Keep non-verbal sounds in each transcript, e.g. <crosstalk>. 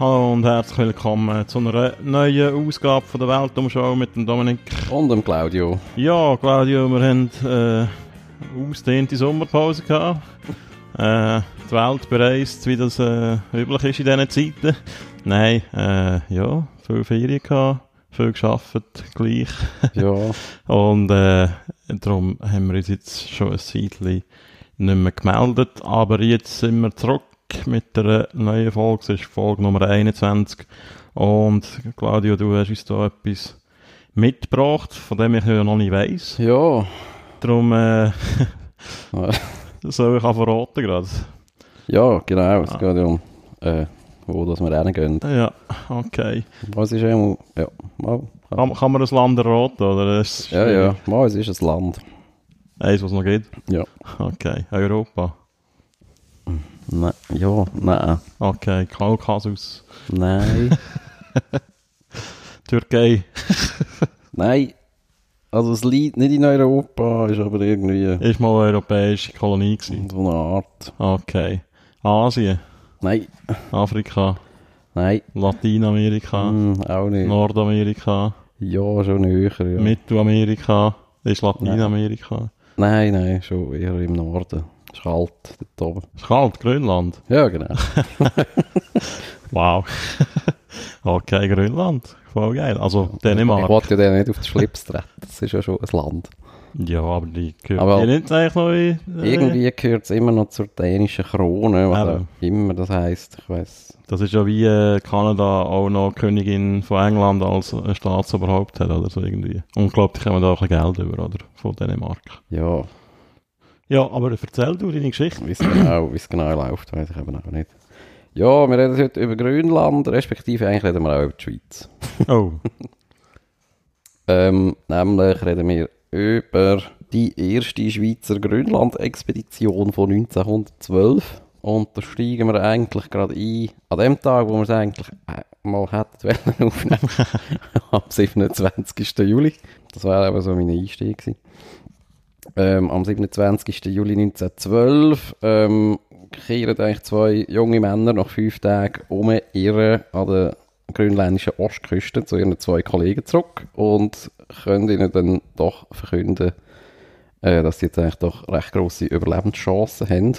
Hallo und herzlich willkommen zu einer neuen Ausgabe von der Weltumschau mit dem Dominik. Und dem Claudio. Ja, Claudio, wir haben äh, ausdehnte Sommerpause gehabt. Äh, die Welt bereist, wie das äh, üblich ist in diesen Zeiten. Nein, äh, ja, viel Ferien gehabt, viel geschafft, gleich. Ja. <laughs> Und äh, darum haben wir uns jetzt schon ein Zeitchen nicht mehr gemeldet. Aber jetzt sind wir zurück mit der neuen Folge. Das ist Folge Nummer 21. Und Claudio, du hast uns da etwas mitgebracht, von dem ich ja noch nicht weiss. Ja. Darum äh, <laughs> soll ich auch verraten gerade. Ja, genau. Es geht ja um, äh, wo das wir hingehen. Ja, okay. Was ist einmal... Ja, mal, Kann, kann man ein Land erraten, oder? Ja, ja. Mal, es ist ein Land. Eins, was es noch gibt? Ja. Okay. Europa? Nein. Ja, nein. Okay. Kaukasus? Nein. <laughs> Türkei? <laughs> nein. Also es liegt nicht in Europa, ist aber irgendwie Ist mal eine europäische Kolonie gewesen. so eine Art. Okay. Asien? Nein. Afrika? Nein. Lateinamerika? Hm, auch nicht. Nordamerika? Ja, schon höher, ja. Mittelamerika? Ist Lateinamerika? Nein, nein, schon eher im Norden. Kalt dort oben. Ist kalt, Grönland? Ja, genau. <laughs> Wow. <laughs> okay, Grönland. Voll geil. Also Ich Dänemark. wollte ja den nicht auf den Schlips treten. Das ist ja schon ein Land. Ja, aber die gehört Aber- die nicht eigentlich noch in, äh, Irgendwie gehört es immer noch zur dänischen Krone, was auch immer das heisst. Ich weiss. Das ist ja wie äh, Kanada auch noch Königin von England als äh, Staatsoberhaupt hat oder so irgendwie. Unglaublich haben wir da auch ein bisschen Geld über, oder? Von Dänemark. Ja, Ja, aber erzähl du deine Geschichte. wie genau, es genau läuft, weiß ich eben auch nicht. Ja, wir reden heute über Grönland, respektive eigentlich reden wir auch über die Schweiz. Oh, <laughs> Ähm, nämlich reden wir über die erste Schweizer Grönland-Expedition von 1912. Und da steigen wir eigentlich gerade ein, an dem Tag, wo wir es eigentlich äh, mal hätten aufnehmen, <laughs> am 27. Juli. Das war eben so mein Einstieg gewesen. Ähm, am 27. Juli 1912 ähm, kehren eigentlich zwei junge Männer nach fünf Tagen um ihre an der grönländischen Ostküste zu ihren zwei Kollegen zurück und können ihnen dann doch verkünden, äh, dass sie jetzt eigentlich doch recht grosse Überlebenschancen haben.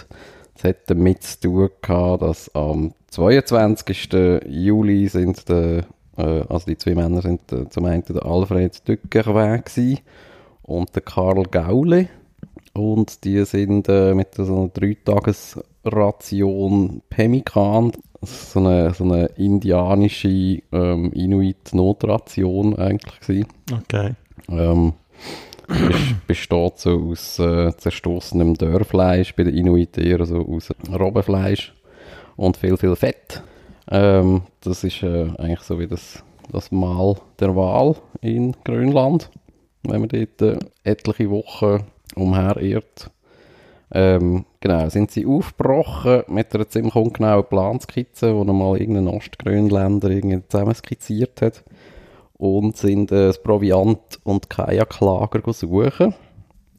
Das hat damit zu tun gehabt, dass am 22. Juli sind der, äh, also die zwei Männer sind äh, zum einen der Alfred Dückerweg gewesen und der Karl Gaule und die sind äh, mit so einer Dreitagesration Pemmikan, so eine, so eine indianische ähm, Inuit-Notration eigentlich gewesen. okay. Ähm, bes- besteht so aus äh, zerstoßenem Dörrfleisch, bei den Inuit eher so aus Robbenfleisch und viel, viel Fett. Ähm, das ist äh, eigentlich so wie das, das Mahl der Wahl in Grönland, wenn man dort äh, etliche Wochen umherirrt. Ähm, genau, sind sie aufgebrochen mit einer ziemlich ungenauen Planskizze, die mal irgendein Ostgrönländer irgendwie zusammenskizziert hat und sind äh, das Proviant- und Kajaklager suchen,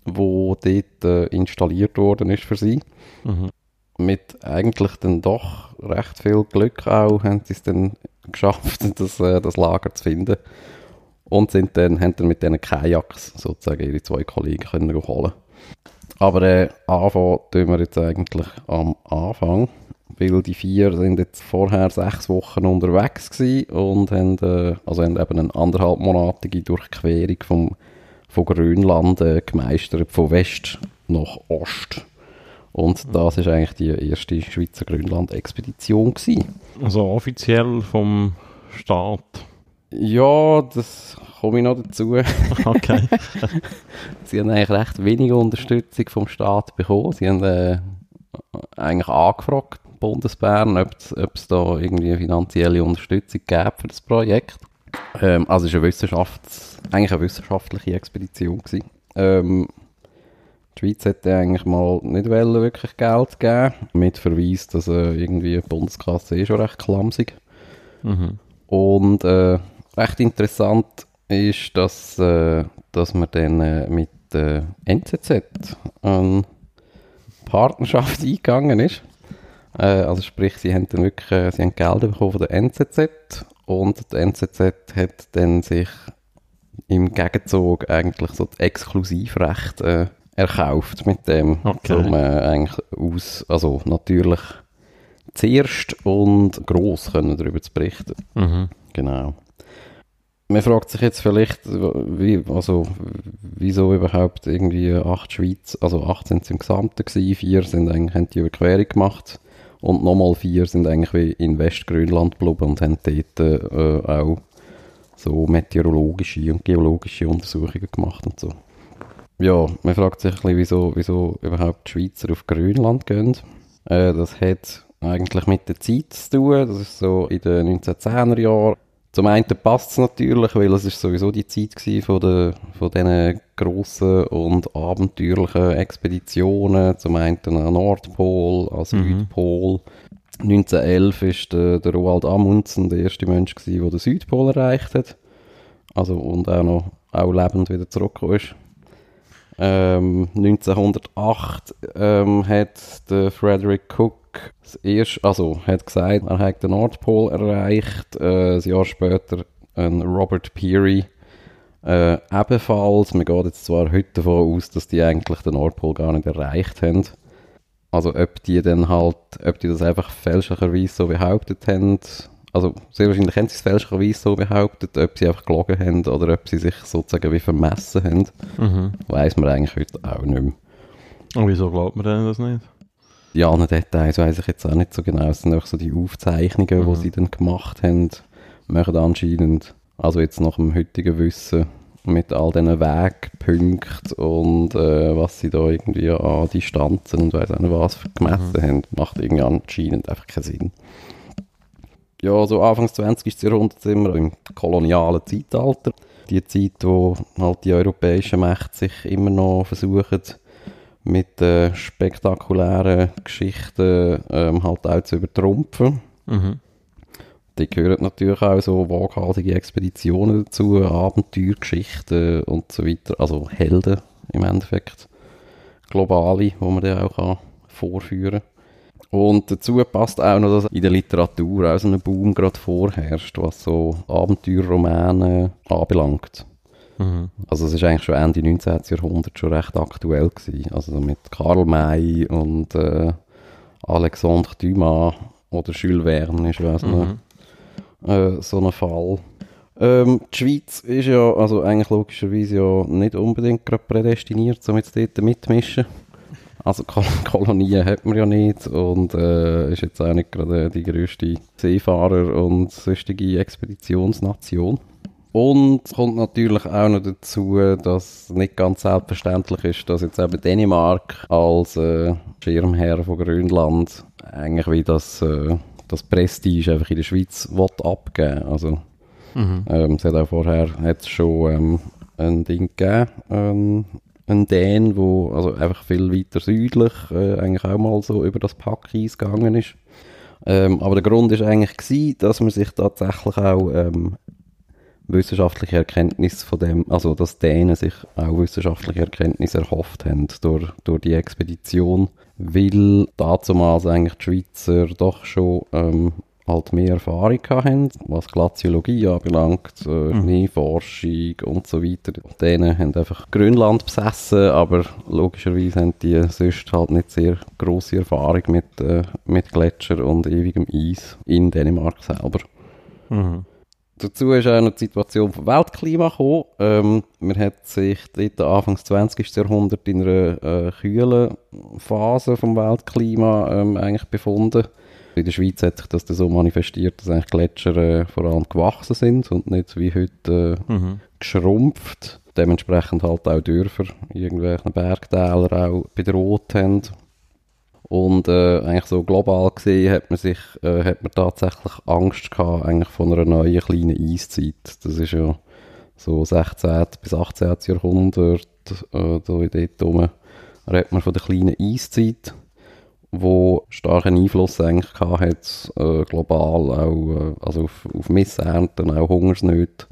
wo dort äh, installiert worden ist für sie. Mhm. Mit eigentlich dann doch recht viel Glück auch haben sie es dann <laughs> geschafft, das, äh, das Lager zu finden. Und sind dann, haben dann mit diesen Kajaks sozusagen ihre zwei Kollegen können holen. Aber äh, anfangen tun wir jetzt eigentlich am Anfang, weil die vier sind jetzt vorher sechs Wochen unterwegs gewesen und haben, äh, also haben eben eine anderthalbmonatige Durchquerung vom, von Grönland äh, gemeistert, von West nach Ost. Und das ist eigentlich die erste Schweizer Grönland-Expedition. Also offiziell vom Staat. Ja, das komme ich noch dazu. <laughs> Okay. <laughs> Sie haben eigentlich recht wenig Unterstützung vom Staat bekommen. Sie haben äh, eigentlich angefragt, Bundesbern, ob es- da irgendwie finanzielle Unterstützung gäbe für das Projekt. Ähm, also es war eine Wissenschafts-, eigentlich eine wissenschaftliche Expedition. Gewesen. Ähm, die Schweiz hätte eigentlich mal nicht wollen, wirklich Geld geben mit Verweis, dass äh, irgendwie die Bundeskasse eh schon recht clumsig mhm. und äh, recht interessant ist, dass, äh, dass man dann äh, mit der NZZ eine Partnerschaft <laughs> eingegangen ist. Äh, also sprich, sie haben dann wirklich äh, sie haben Geld bekommen von der NZZ und die NZZ hat dann sich im Gegenzug eigentlich so das Exklusivrecht äh, erkauft mit dem, Okay. um äh, eigentlich aus, also natürlich zuerst und gross können darüber zu berichten. Mhm. Genau. Man fragt sich jetzt vielleicht, wie, also, wieso überhaupt irgendwie acht Schweiz, also acht sind es im Gesamten gewesen, vier sind eigentlich, haben die Überquerung gemacht und nochmal vier sind eigentlich wie in Westgrönland geblieben und haben dort äh, auch so meteorologische und geologische Untersuchungen gemacht und so. Ja, man fragt sich ein bisschen, wieso, wieso überhaupt die Schweizer auf Grönland gehen. Äh, das hat eigentlich mit der Zeit zu tun. Das ist so in den 1910er Jahren. Zum einen passt es natürlich, weil es ist sowieso die Zeit gewesen von, der, von diesen grossen und abenteuerlichen Expeditionen. Zum einen an Nordpol, an Südpol. 1911 ist der, der Roald Amundsen der erste Mensch gewesen, der den Südpol erreicht hat. Also und auch noch auch lebend wieder zurückgekommen ist. Ähm, 1908 ähm, hat der Frederick Cook das erste, also hat gesagt, er hat den Nordpol erreicht. Äh, ein Jahr später ein Robert Peary äh, ebenfalls. Man geht jetzt zwar heute davon aus, dass die eigentlich den Nordpol gar nicht erreicht haben. Also ob die dann halt, ob die das einfach fälschlicherweise so behauptet haben, also sehr wahrscheinlich haben sie es fälschlicherweise so behauptet, ob sie einfach gelogen haben oder ob sie sich sozusagen wie vermessen haben, Mhm. weiß man eigentlich heute auch nicht mehr. Und wieso glaubt man denn das nicht? Die anderen Details weiß ich jetzt auch nicht so genau. Es sind einfach so die Aufzeichnungen, die Mhm. sie dann gemacht haben, machen anscheinend, also jetzt nach dem heutigen Wissen, mit all diesen Wegpunkten und äh, was sie da irgendwie an Distanzen und weiss auch nicht was gemessen haben, macht irgendwie anscheinend einfach keinen Sinn. Ja, so Anfangs 20. Jahrhundert sind wir im kolonialen Zeitalter. Die Zeit, wo halt die europäischen Mächte sich immer noch versuchen, mit äh, spektakulären Geschichten ähm, halt auch zu übertrumpfen. Mhm. Die gehören natürlich auch so waghalsige Expeditionen dazu, Abenteuergeschichten und so weiter. Also Helden im Endeffekt. Globale, wo man dann auch kann vorführen Und dazu passt auch noch, dass in der Literatur auch so ein Boom gerade vorherrscht, was so Abenteuerromane anbelangt. Mhm. Also es ist eigentlich schon Ende 19. Jahrhundert schon recht aktuell gewesen. Also so mit Karl May und äh, Alexandre Dumas oder Jules Verne ist so, Mhm. ein, äh, so ein Fall. Ähm, die Schweiz ist ja, also eigentlich logischerweise ja nicht unbedingt gerade prädestiniert, um jetzt dort mitmischen. Also Kol <laughs> Kolonien hat man ja nicht und äh, ist jetzt auch nicht gerade die grösste Seefahrer- und sonstige Expeditionsnation. Und es kommt natürlich auch noch dazu, dass nicht ganz selbstverständlich ist, dass jetzt eben Dänemark als äh, Schirmherr von Grönland eigentlich wie das, äh, das Prestige einfach in der Schweiz will abgeben Also Mhm. ähm, es hat auch vorher schon ähm, ein Ding gegeben, ähm, ein Dän, wo also einfach viel weiter südlich äh, eigentlich auch mal so über das Packeis gegangen ist. Ähm, aber der Grund ist eigentlich gewesen, dass man sich tatsächlich auch ähm, wissenschaftliche Erkenntnis von dem, also dass Dänen sich auch wissenschaftliche Erkenntnis erhofft haben durch, durch die Expedition, weil damals eigentlich die Schweizer doch schon ähm, halt mehr Erfahrung haben, was Glaziologie anbelangt, äh, Mhm. Schneeforschung und so weiter. Die Dänen haben einfach Grönland besessen, aber logischerweise haben die sonst halt nicht sehr grosse Erfahrung mit, äh, mit Gletscher und ewigem Eis in Dänemark selber. Mhm. Dazu ist auch noch die Situation vom Weltklima gekommen. Ähm, man hat sich dort Anfangs 20. Jahrhundert in einer äh, kühlen Phase vom Weltklima ähm, eigentlich befunden. In der Schweiz hat sich das dann so manifestiert, dass eigentlich Gletscher äh, vor allem gewachsen sind und nicht wie heute äh, Mhm. geschrumpft. Dementsprechend halt auch Dörfer, irgendwelche Bergtäler auch bedroht haben. Und äh, eigentlich so global gesehen hat man sich, äh, hat man tatsächlich Angst gehabt eigentlich von einer neuen kleinen Eiszeit. Das ist ja so 16. bis 18. Jahrhundert, äh, da in dort rum, redet man von der kleinen Eiszeit, wo starken Einfluss eigentlich hat, äh, global auch, äh, also auf, auf Missernten, auch Hungersnöte.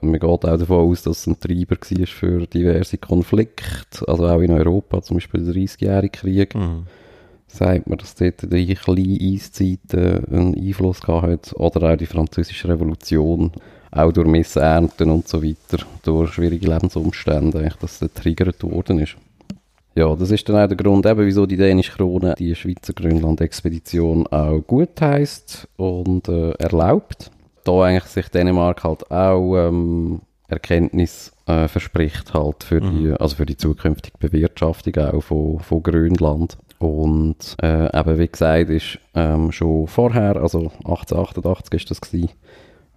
Man geht auch davon aus, dass es ein Treiber war für diverse Konflikte, also auch in Europa, zum Beispiel der 30-jährige Krieg. Mhm. sagt man, dass dort die kleine Eiszeit äh, einen Einfluss gehabt hat. Oder auch die französische Revolution, auch durch Missernten und so weiter, durch schwierige Lebensumstände, dass das triggert worden ist. Ja, das ist dann auch der Grund, eben, wieso die dänische Krone die Schweizer Grönland-Expedition auch gut heisst und äh, erlaubt. Da eigentlich sich Dänemark halt auch ähm, Erkenntnis äh, verspricht halt für die, Mhm. also für die zukünftige Bewirtschaftung auch von, von Grönland. Und äh, eben wie gesagt ist ähm, schon vorher, also 1888 ist das gewesen,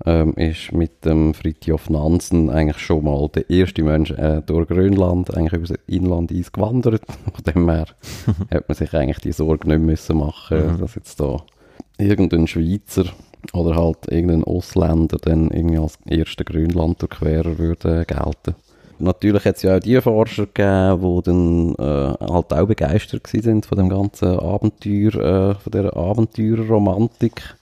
ähm, ist mit dem Fritjof Nansen eigentlich schon mal der erste Mensch äh, durch Grönland, eigentlich über das Inland eingewandert. Von <laughs> dem her <laughs> hat man sich eigentlich die Sorge nicht müssen machen, Mhm. dass jetzt da irgendein Schweizer oder halt irgendein Ausländer dann irgendwie als erster Grönland-Durchquerer würde gelten. Natürlich hat es ja auch die Forscher gegeben, die dann äh, halt auch begeistert sind von dem ganzen Abenteuer, äh, von dieser Abenteuerromantik.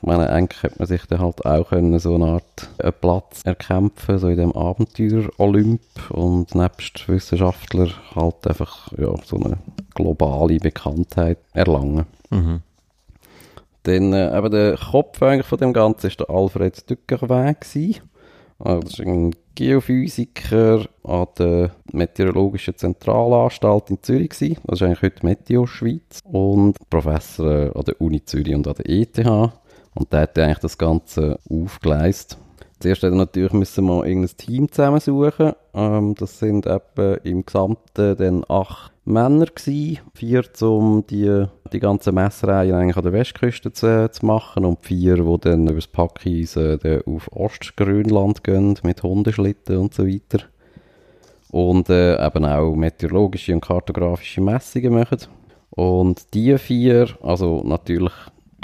Ich meine, eigentlich hätte man sich dann halt auch können so eine Art einen Platz erkämpfen, so in dem Abenteuer-Olymp und nebst Wissenschaftler halt einfach ja, so eine globale Bekanntheit erlangen. Mhm. Dann äh, eben der Kopf eigentlich von dem Ganzen ist der Alfred Dückerweg gewesen. Also das ist ein Geophysiker an der Meteorologischen Zentralanstalt in Zürich gewesen. Das ist eigentlich heute Meteo Schweiz und Professor äh, an der Uni Zürich und an der ETH. Und der hat eigentlich das Ganze aufgeleistet. Zuerst er natürlich müssen wir irgendein Team zusammensuchen. Ähm, das sind etwa im Gesamten dann acht Männer gewesen. Vier, um die, die ganze Messreihe eigentlich an der Westküste zu, zu machen und vier, die dann über das Packeisen dann auf Ostgrönland gehen mit Hundeschlitten und so weiter. Und äh, eben auch meteorologische und kartografische Messungen machen. Und die vier, also natürlich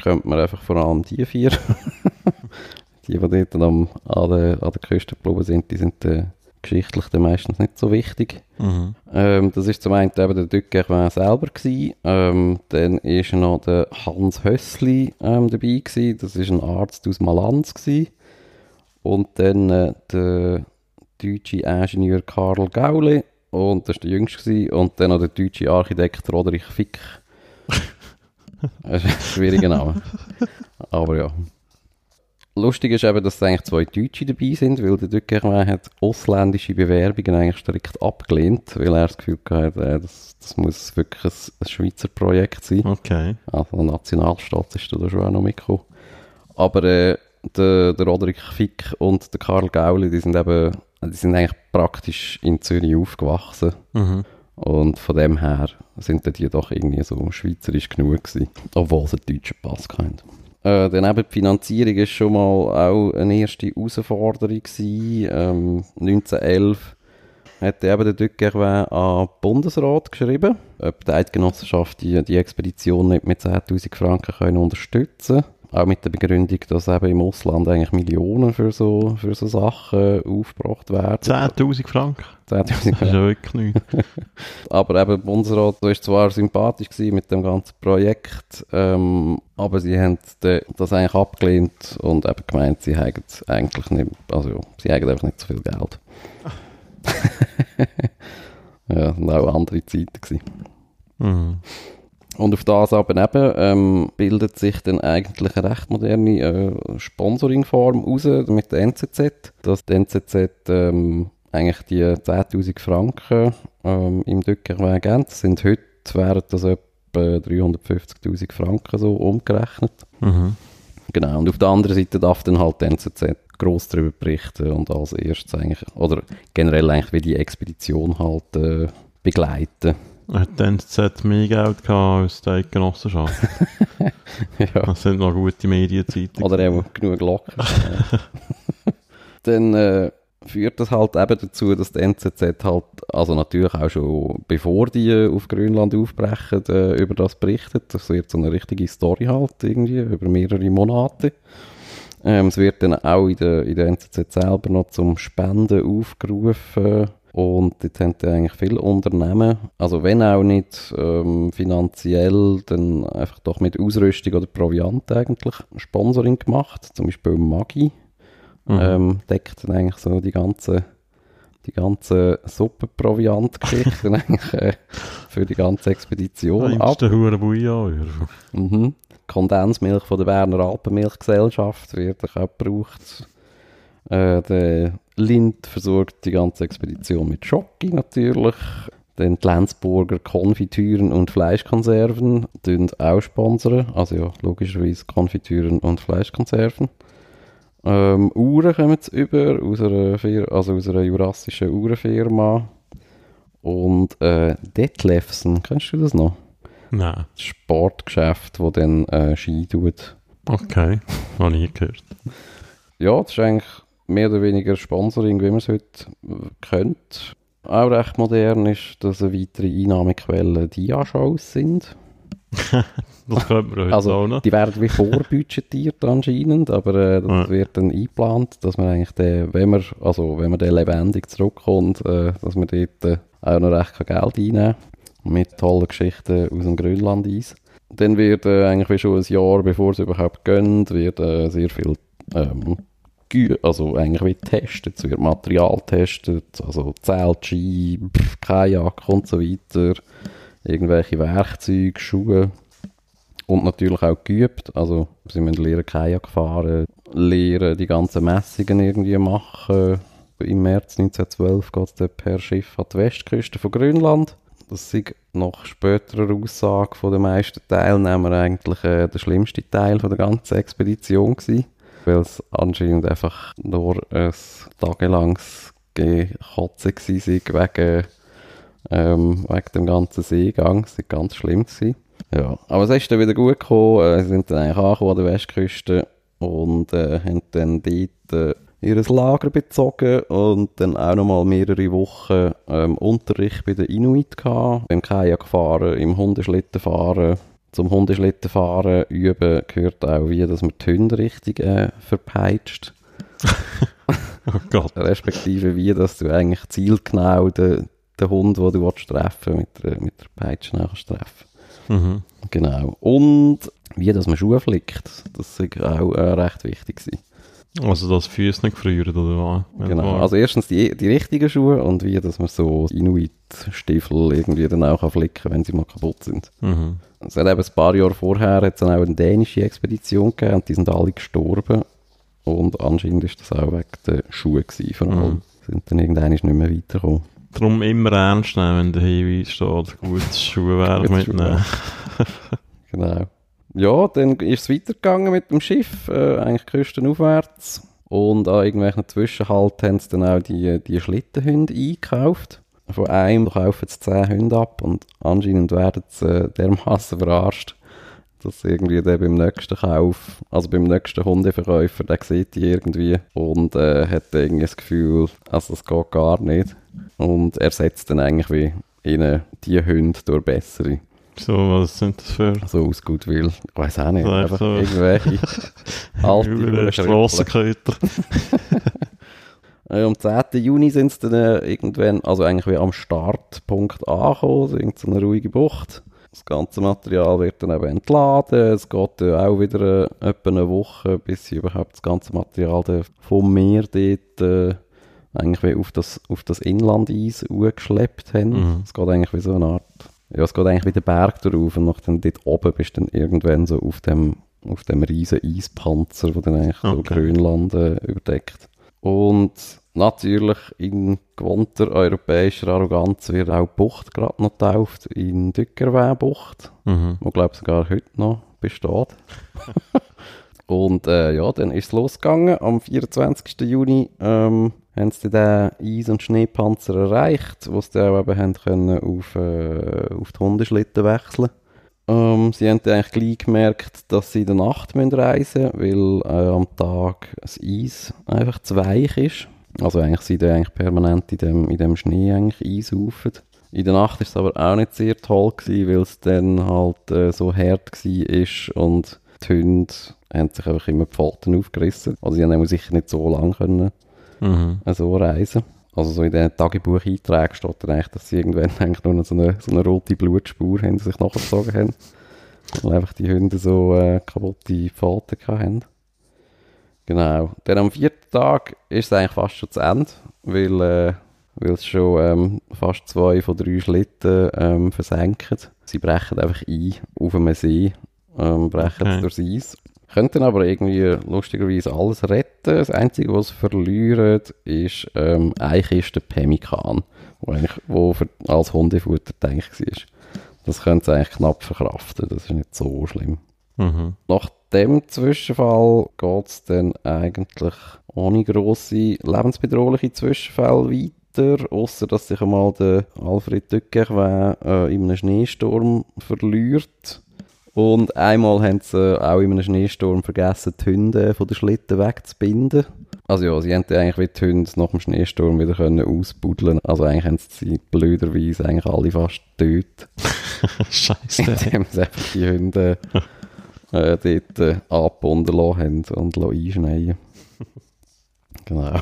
könnte man einfach vor allem die vier <laughs> die, die dort am, an, der, an der Küste geblieben sind, die sind äh, geschichtlich dann meistens nicht so wichtig. Mhm. Ähm, das ist zum einen eben der Dückerwin selber gewesen. Ähm, dann ist noch der Hans Hössli ähm, dabei gewesen. Das ist ein Arzt aus Malanz gewesen. Und dann äh, der deutsche Ingenieur Karl Gaule. Und das war der jüngste gewesen. Und dann noch der deutsche Architekt Roderich Fick. Das ist ein schwieriger Name. Aber ja. Lustig ist eben, dass eigentlich zwei Deutsche dabei sind, weil der Dückermann hat ausländische Bewerbungen eigentlich strikt abgelehnt, weil er das Gefühl hatte, äh, das, das muss wirklich ein, ein Schweizer Projekt sein. Okay. Also ein Nationalstaat ist da schon auch noch mitgekommen. Aber äh, der, der Roderich Fick und der Karl Gauli, die sind eben, die sind eigentlich praktisch in Zürich aufgewachsen. Mhm. Und von dem her sind die doch irgendwie so schweizerisch genug gewesen, obwohl sie einen deutschen Pass hatten. Äh, dann eben die Finanzierung ist schon mal auch eine erste Herausforderung gewesen. Ähm, 1911 hat eben der Dückerwin an den Bundesrat geschrieben, ob die Eidgenossenschaft die, die Expedition nicht mit 10'000 Franken können unterstützen Auch mit der Begründung, dass eben im Ausland eigentlich Millionen für so, für so Sachen aufgebracht werden. 10'000 Franken? 10'000 <laughs> Das ist ja wirklich nichts. <laughs> aber eben, der Bundesrat war zwar sympathisch gewesen mit dem ganzen Projekt, ähm, aber sie haben das eigentlich abgelehnt und eben gemeint, sie hätten eigentlich nicht, also sie hätten einfach nicht so viel Geld. <laughs> ja, und auch andere Zeiten gewesen. Mhm. Und auf das aber eben ähm, bildet sich dann eigentlich eine recht moderne äh, Sponsoringform raus mit der NZZ. Dass die NZZ ähm, eigentlich die 10'000 Franken ähm, im Dückerweg geben. Das sind heute, wären das etwa 350'000 Franken so umgerechnet. Mhm. Genau, und auf der anderen Seite darf dann halt die NZZ gross darüber berichten und als erstes eigentlich, oder generell eigentlich wie die Expedition halt äh, begleiten. Hat die NZZ mehr Geld als die Eidgenossenschaft? <laughs> ja. Das sind noch gute Medienzeiten. Oder auch genug locker. Dann äh, führt das halt eben dazu, dass die NZZ halt, also natürlich auch schon bevor die auf Grönland aufbrechen, äh, über das berichtet. Das wird so eine richtige Story halt irgendwie, über mehrere Monate. Ähm, es wird dann auch in der, in der NZZ selber noch zum Spenden aufgerufen. Und dort haben dann eigentlich viele Unternehmen, also wenn auch nicht ähm, finanziell, dann einfach doch mit Ausrüstung oder Proviant eigentlich Sponsoring gemacht. Zum Beispiel Magi Mhm. ähm, deckt dann eigentlich so die ganzen die ganzen Suppenproviant-Geschichten <laughs> eigentlich äh, für die ganze Expedition ab. Bouillon. Mhm. Kondensmilch von der Berner Alpenmilchgesellschaft wird auch gebraucht. Äh, der Lind versorgt die ganze Expedition mit Schoki natürlich. Dann die Lenzburger Konfitüren und Fleischkonserven tun auch sponsern. Also ja, logischerweise Konfitüren und Fleischkonserven. Ähm, Uhren kommen jetzt über, aus einer, Fir also aus einer jurassischen Uhrenfirma. Und äh, Detlefsen, kennst du das noch? Nein. Das Sportgeschäft, das dann äh, Ski tut. Okay. <laughs> Ich nie gehört. Ja, das ist eigentlich mehr oder weniger Sponsoring, wie man es heute kennt. Auch recht modern ist, dass eine weitere Einnahmequelle Dia-Shows sind. <laughs> Das könnte man heute Also, auch noch. die werden wie vorbudgetiert anscheinend, aber äh, das Ja. wird dann eingeplant, dass man eigentlich den, wenn man, also wenn man dann lebendig zurückkommt, äh, dass man dort äh, auch noch recht kein Geld einnehmen kann. Mit tollen Geschichten aus dem Grönland-Eis. Dann wird äh, eigentlich wie schon ein Jahr, bevor es überhaupt gönnt, wird äh, sehr viel ähm, also eigentlich wie getestet. Es wird Material getestet, also Zelt, Ski, Kajak und so weiter. Irgendwelche Werkzeuge, Schuhe. Und natürlich auch geübt. Also, sie müssen lernen, Kajak fahren, lernen, die ganzen Messungen irgendwie machen. Im März 1912 geht es per Schiff an die Westküste von Grönland. Das ist nach späterer Aussage von den meisten Teilnehmern eigentlich äh, der schlimmste Teil von der ganzen Expedition gewesen. Weil es anscheinend einfach nur ein tagelanges Gekotzen war wegen, ähm, wegen dem ganzen Seegang. Das war ganz schlimm. Gewesen. Ja, aber es ist dann wieder gut gekommen. Äh, Sie sind dann eigentlich an der Westküste und äh, haben dann dort äh, ihr Lager bezogen und dann auch nochmal mehrere Wochen ähm, Unterricht bei den Inuit gehabt. Beim Kajakfahren, im Hundeschlittenfahren. Zum Hundeschlittenfahren üben gehört auch, wie dass man die Hunde richtig äh, verpeitscht. <laughs> Oh Gott. Respektive wie, dass du eigentlich zielgenau den, den Hund, den du willst, treffen mit der, mit der Peitsche nachher treffen. Mhm. Genau. Und wie, dass man Schuhe flickt. Das ist auch äh, recht wichtig gewesen. Also, dass Füße nicht gefrieren, oder was? Wenn Genau. du- Also erstens die, die richtigen Schuhe und wie, dass man so Inuit-Stiefel irgendwie dann auch kann flicken wenn sie mal kaputt sind. Mhm. Es hat eben ein paar Jahre vorher hat's dann auch eine dänische Expedition gegeben und die sind alle gestorben. Und anscheinend ist das auch wegen der Schuhe gewesen, vor allem. Mhm. Sind dann irgendwann nicht mehr weitergekommen. Darum immer ernst nehmen, wenn der Hinweis steht, gutes Schuhwerk mitnehmen. <laughs> Genau. Ja, dann ist es weitergegangen mit dem Schiff, äh, eigentlich küstenaufwärts. Und an irgendwelchen Zwischenhalt haben sie dann auch die, die Schlittenhunde eingekauft. Von einem kaufen sie 10 Hunde ab und anscheinend werden sie äh, dermassen verarscht, dass irgendwie dann beim nächsten Kauf, also beim nächsten Hundeverkäufer, der sieht die irgendwie und äh, hat irgendwie das Gefühl, also das geht gar nicht. Und ersetzt dann eigentlich wie ihnen die Hunde durch bessere. So, was sind das für... So aus Gutwill. Ich weiß auch nicht. Einfach so- irgendwelche <laughs> alte. Strassenköter. <laughs> Äh, Am 10. Juni sind sie dann äh, irgendwann, also eigentlich wie am Startpunkt angekommen, so irgend so eine ruhige Bucht. Das ganze Material wird dann eben entladen. Es geht dann auch wieder äh, etwa eine Woche, bis sie überhaupt das ganze Material dann vom Meer dort äh, eigentlich wie auf das, auf das Inlandeis geschleppt haben. Mhm. Es geht eigentlich wie so eine Art, ja, es geht eigentlich wie der Berg drauf und nachdem dort oben bist du dann irgendwann so auf dem, auf dem riesen Eispanzer, der dann eigentlich so Okay. Grönland äh, überdeckt. Und natürlich in gewohnter europäischer Arroganz wird auch die Bucht gerade noch getauft, in Dückerweh-Bucht, Mhm. wo glaube ich sogar heute noch besteht. <laughs> Und äh, ja, dann ist es losgegangen. Am 24. Juni ähm, haben sie den Eis- und Schneepanzer erreicht, wo sie dann auch eben haben können auf, äh, auf die Hundeschlitten wechseln ähm, Sie haben dann eigentlich gleich gemerkt, dass sie in der Nacht reisen müssen, weil äh, am Tag das Eis einfach zu weich ist. Also eigentlich sind die eigentlich permanent in dem, in dem Schnee eigentlich einsaufen. In der Nacht ist es aber auch nicht sehr toll gewesen, weil es dann halt äh, so hart war und die Hunde haben sich einfach immer die Pfoten aufgerissen. Also sie haben sicher nicht so lange können Mhm. äh, so reisen. Also so in den Tagebucheinträgen steht dann eigentlich, dass sie irgendwann <laughs> eigentlich nur noch so eine, so eine rote Blutspur haben, die sich nachgezogen haben. Weil einfach die Hunde so äh, kaputte Pfoten haben. Genau. Dann am vierten Tag ist es eigentlich fast schon zu Ende, weil äh, weil es schon ähm, fast zwei von drei Schlitten ähm, versenken. Sie brechen einfach ein auf einem See, ähm, brechen Okay. durchs Eis. Könnten aber irgendwie lustigerweise alles retten. Das Einzige, was sie verlieren, ist ähm, eine Kiste Pemmikan, wo, eigentlich, wo für, als Hundefutter gedacht war. Das könnte sie eigentlich knapp verkraften, das ist nicht so schlimm. Mhm. Nach dem Zwischenfall geht es dann eigentlich ohne grosse lebensbedrohliche Zwischenfälle weiter, außer dass sich einmal der Alfred Dückerwä äh, in einem Schneesturm verliert. Und einmal haben sie auch in einem Schneesturm vergessen, die Hunde von den Schlitten wegzubinden. Also ja, sie hätten eigentlich wie die Hunde nach dem Schneesturm wieder können ausbuddeln Also eigentlich haben sie blöderweise eigentlich alle fast getötet. <laughs> Scheiße. <laughs> Indem sie einfach die Hunde äh, dort äh, angebunden lassen haben und lassen einschneien <laughs> Genau.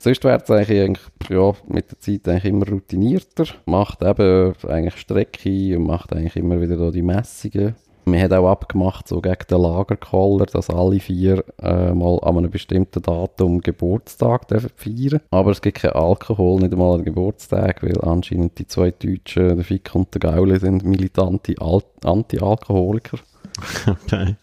Sonst wird es eigentlich, eigentlich ja, mit der Zeit eigentlich immer routinierter. Macht eben eigentlich Strecke und macht eigentlich immer wieder da die Messungen. Wir haben auch abgemacht, so gegen den Lagerkoller, dass alle vier äh, mal an einem bestimmten Datum Geburtstag dürfen feiern Aber es gibt keinen Alkohol, nicht einmal an Geburtstag, weil anscheinend die zwei Deutschen, der Fick und der Gaule, sind militante Al Anti-Alkoholiker. <laughs> Okay.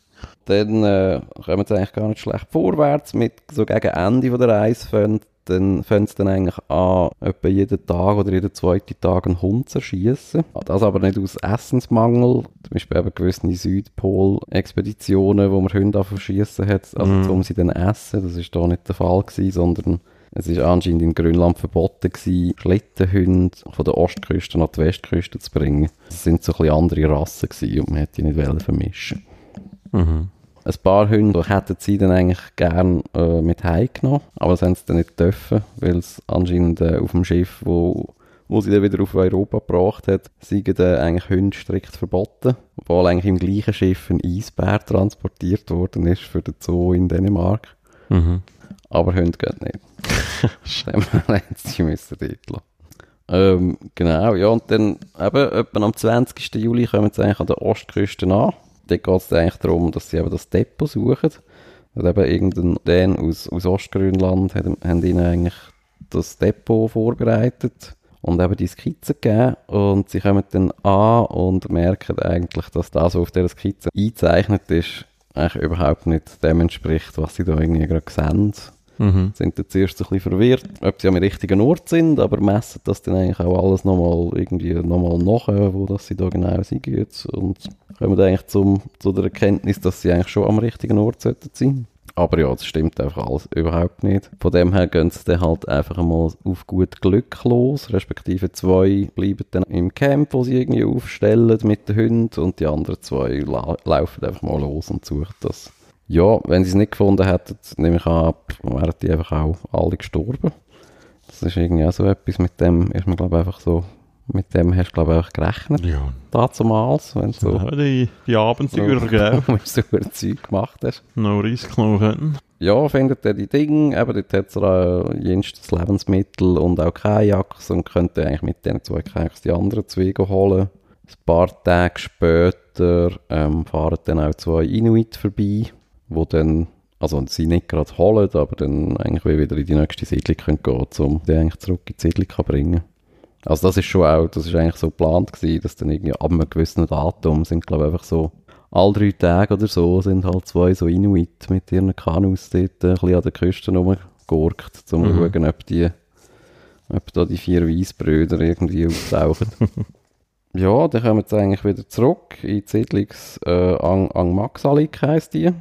Dann äh, kommen sie eigentlich gar nicht schlecht vorwärts. Mit so gegen Ende von der Reise fängt dann fängt es dann eigentlich an, etwa jeden Tag oder jeden zweiten Tag einen Hund zu erschießen. Das aber nicht aus Essensmangel. Zum Beispiel eben gewisse Südpol-Expeditionen, wo man Hunde verschießen hat, also Mhm. um sie dann essen. Das ist da nicht der Fall gewesen, sondern es ist anscheinend in Grönland verboten gewesen, Schlittenhunde von der Ostküste nach die Westküste zu bringen. Das sind so ein bisschen andere Rassen gewesen und man hätte die nicht vermischen. Mhm. Ein paar Hunde hätten sie dann eigentlich gern äh, mit heimgenommen, aber das haben sie dann nicht dürfen, weil es anscheinend äh, auf dem Schiff, wo, wo sie dann wieder auf Europa gebracht hat, sind dann eigentlich Hunde strikt verboten, obwohl eigentlich im gleichen Schiff ein Eisbär transportiert worden ist für den Zoo in Dänemark. Mhm. Aber Hunde gehen nicht. <laughs> Haben sie müssen dort lassen. Ähm, genau, ja, und dann eben, etwa am 20. Juli kommen sie eigentlich an der Ostküste an. Dort geht es eigentlich darum, dass sie eben das Depot suchen. Und eben irgendein Dan aus, aus Ostgrönland hat, haben ihnen eigentlich das Depot vorbereitet und eben die Skizze gegeben. Und sie kommen dann an und merken eigentlich, dass das, was auf dieser Skizze eingezeichnet ist, eigentlich überhaupt nicht dem entspricht, was sie da irgendwie gerade sehen Mhm. sind dann zuerst ein bisschen verwirrt, ob sie am richtigen Ort sind, aber messen das dann eigentlich auch alles nochmal irgendwie nochmal nach, wo das sie da genau sind jetzt und kommen dann eigentlich zum, zu der Erkenntnis, dass sie eigentlich schon am richtigen Ort sollten sein. Aber ja, das stimmt einfach alles überhaupt nicht. Von dem her gehen sie dann halt einfach einmal auf gut Glück los, respektive zwei bleiben dann im Camp, wo sie irgendwie aufstellen mit den Hunden und die anderen zwei la laufen einfach mal los und suchen das. Ja, wenn sie es nicht gefunden hätten, nehme ich an, wären die einfach auch alle gestorben. Das ist irgendwie auch so etwas, mit dem ist man glaube ich einfach so, mit dem hast du glaube ich einfach gerechnet, Ja. damals, wenn du so, Ja, die, die Abenteurer, gell? wenn du so ein Zeug gemacht hast. No Risk, no fun. Ja, findet er die Dinge, eben dort hat er äh, jenstes Lebensmittel und auch Kajaks und könnte eigentlich mit diesen zwei Kajaks die anderen zwei holen. Ein paar Tage später ähm, fahren dann auch zwei Inuit vorbei, wo dann, also sie nicht gerade holen, aber dann eigentlich wieder in die nächste Siedlung können gehen, um die eigentlich zurück in die Siedlung zu bringen. Also das ist schon auch, das ist eigentlich so geplant gewesen, dass dann irgendwie ab einem gewissen Datum sind, glaube ich, einfach so alle drei Tage oder so sind halt zwei so Inuit mit ihren Kanus dort ein bisschen an der Küste rumgegurkt, um zu Mhm. schauen, ob die, ob da die vier Weissbrüder irgendwie auftauchen. <laughs> ja, dann kommen sie eigentlich wieder zurück in die Siedlungs äh, Ang, Angmaxalik heisst die.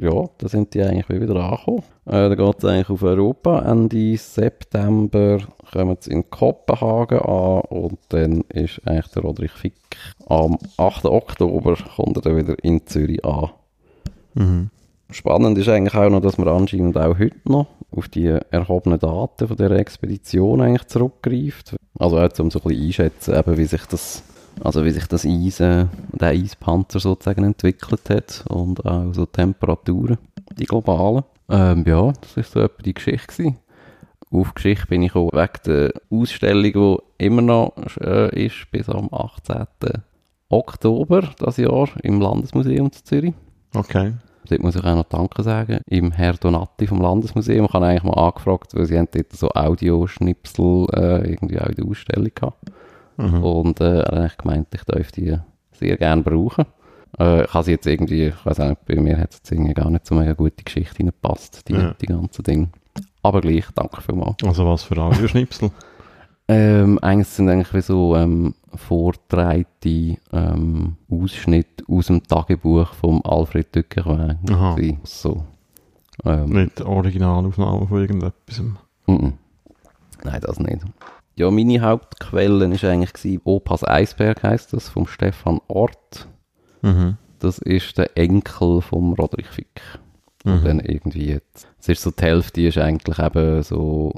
Ja, da sind die eigentlich wieder angekommen. Äh, da geht es eigentlich auf Europa. Ende September kommen sie in Kopenhagen an und dann ist eigentlich der Roderich Fick am 8. Oktober kommt er dann wieder in Zürich an. Mhm. Spannend ist eigentlich auch noch, dass man anscheinend auch heute noch auf die erhobenen Daten von der Expedition eigentlich zurückgreift. Also auch um so ein bisschen einschätzen, eben, wie sich das, also wie sich das Eis, äh, der Eispanzer sozusagen entwickelt hat und auch so Temperaturen, die globalen. Ähm, ja, das ist so etwa die Geschichte gewesen. Auf Geschichte bin ich auch wegen der Ausstellung, die immer noch äh, ist, bis am 18. Oktober das Jahr im Landesmuseum zu Zürich. Okay. dort muss ich auch noch Danke sagen, im Herr Donati vom Landesmuseum. Ich habe eigentlich mal angefragt, weil sie haben dort so Audioschnipsel äh, irgendwie auch in der Ausstellung gehabt. Mhm. Und äh, er hat eigentlich gemeint, ich darf die sehr gerne brauchen. Äh, ich habe sie jetzt irgendwie, ich weiß auch nicht, bei mir hat es irgendwie gar nicht so eine gute Geschichte hineingepasst, die, Ja. die ganzen Dinge. Aber gleich, danke vielmals. Also was für Audioschnipsel? <laughs> Ähm, eigentlich sind eigentlich wie so ähm, vorgetragene ähm, Ausschnitte aus dem Tagebuch vom Alfred Dückerweg. Aha. So. Ähm, Nicht Originalaufnahmen von irgendetwas. mhm. Nein, das nicht. Ja, meine Hauptquelle ist eigentlich gewesen, Opas Eisberg heisst das, vom Stefan Ort. Mhm. Das ist der Enkel vom Roderich Fick. Und Mhm. dann irgendwie jetzt. Es ist so die Hälfte ist eigentlich eben so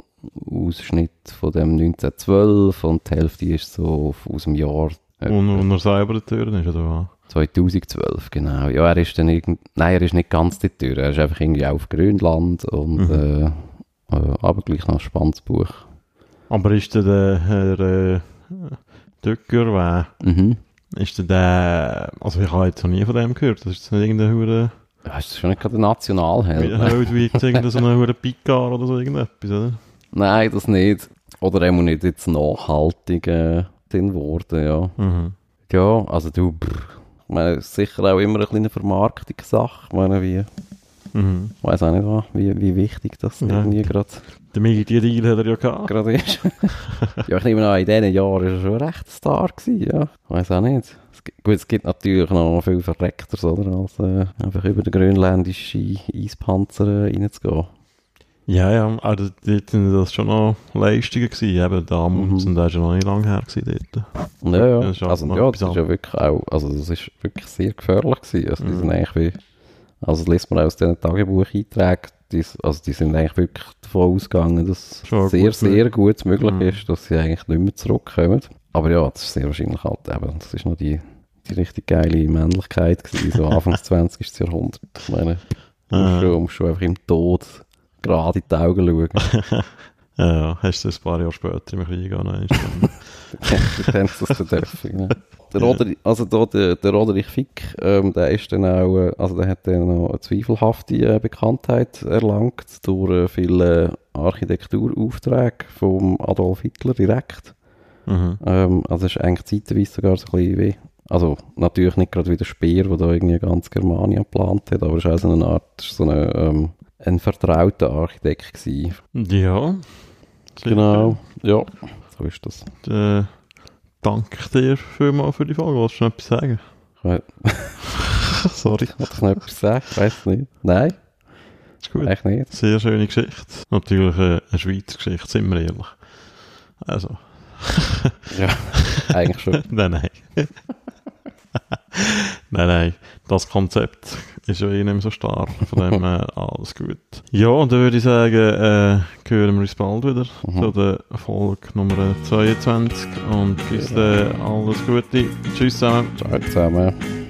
Ausschnitt von dem 1912 und die Hälfte ist so aus dem Jahr Und, und er selber Türen ist, oder was? 2012, genau. Ja, er ist dann irgend... Nein, er ist nicht ganz die Tür. Er ist einfach irgendwie auf Grönland und Mhm. äh, äh, aber gleich noch ein spannendes Buch. Aber ist der, der Herr äh, Döcker, wer? Mhm. Ist der der, also ich habe jetzt noch nie von dem gehört, das ist jetzt nicht irgendein Hure, Ja, ist das schon nicht gerade ein Nationalheld? wie ne? halt wie irgendein so ein Hure Picard oder so irgendetwas, oder? Nein, das nicht. Oder er muss nicht jetzt nachhaltig äh, drin worden, ja. Mhm. Ja, also du, brr, ich meine, sicher auch immer eine kleine Vermarktungssache. Ich meine, wie, Mhm. ich weiß auch nicht, was, wie, wie wichtig das Ja. irgendwie gerade Der Media-Deal hat er ja gehabt. gerade ist. <laughs> ja, ich nehme an, in diesen Jahren war er schon recht Star gewesen, ja. Ich weiß auch nicht. Es gibt, gut, es gibt natürlich noch viel Verreckteres, oder, als äh, einfach über den grönländischen Eispanzer äh, reinzugehen. Ja, ja, also dort sind das schon noch Leistungen gewesen, eben damals, Mhm. und das ja noch nicht lange her gewesen dort. Ja, ja. Das ist auch also, ja, das ist ja wirklich auch, also das ist wirklich sehr gefährlich gewesen. Also, die Mhm. sind eigentlich wie, also das liest man auch aus diesen Tagebucheinträgen, die, also die sind eigentlich wirklich davon ausgegangen, dass Schon sehr, gut sehr gut möglich Mhm. ist, dass sie eigentlich nicht mehr zurückkommen. Aber ja, das ist sehr wahrscheinlich halt eben, das ist noch die, die richtig geile Männlichkeit gewesen, so <laughs> Anfangs 20. Jahrhundert. Ich meine, du musst schon, musst schon einfach im Tod gerade in die Augen schauen. <laughs> Ja, ja, hast du ein paar Jahre später im Krieg auch noch einmal. <laughs> Du kennst das dann dürfen. Der Roder, also der, der Roderich Fick, ähm, der ist dann auch, äh, also der hat dann noch eine zweifelhafte äh, Bekanntheit erlangt durch äh, viele Architekturaufträge vom Adolf Hitler direkt. mhm. Ähm, also es ist eigentlich zeitweise sogar so ein bisschen wie, also natürlich nicht gerade wie der Speer, der da irgendwie ganz Germania geplant hat, aber es ist auch so eine Art, so eine, ähm, ein vertrauter Architekt gewesen. Ja. Genau, ja, so ist das. Äh, danke dir vielmals für die Folge. Wolltest du noch etwas sagen? <laughs> Sorry. Wollte ich noch etwas sagen? Ich weiß nicht. Nein, Ist gut. eigentlich nicht. Sehr schöne Geschichte. Natürlich äh, eine Schweizer Geschichte, sind wir ehrlich. Also, <laughs> Ja, eigentlich schon. <laughs> nein, nein. nein, nein. Das Konzept ist ja eh nicht mehr so stark. Von dem her <laughs> alles gut. Ja, und dann würde ich sagen, äh, hören wir uns bald wieder Mhm. zu der Folge Nummer 22. Und bis dann alles Gute. Tschüss zusammen. Ciao zusammen.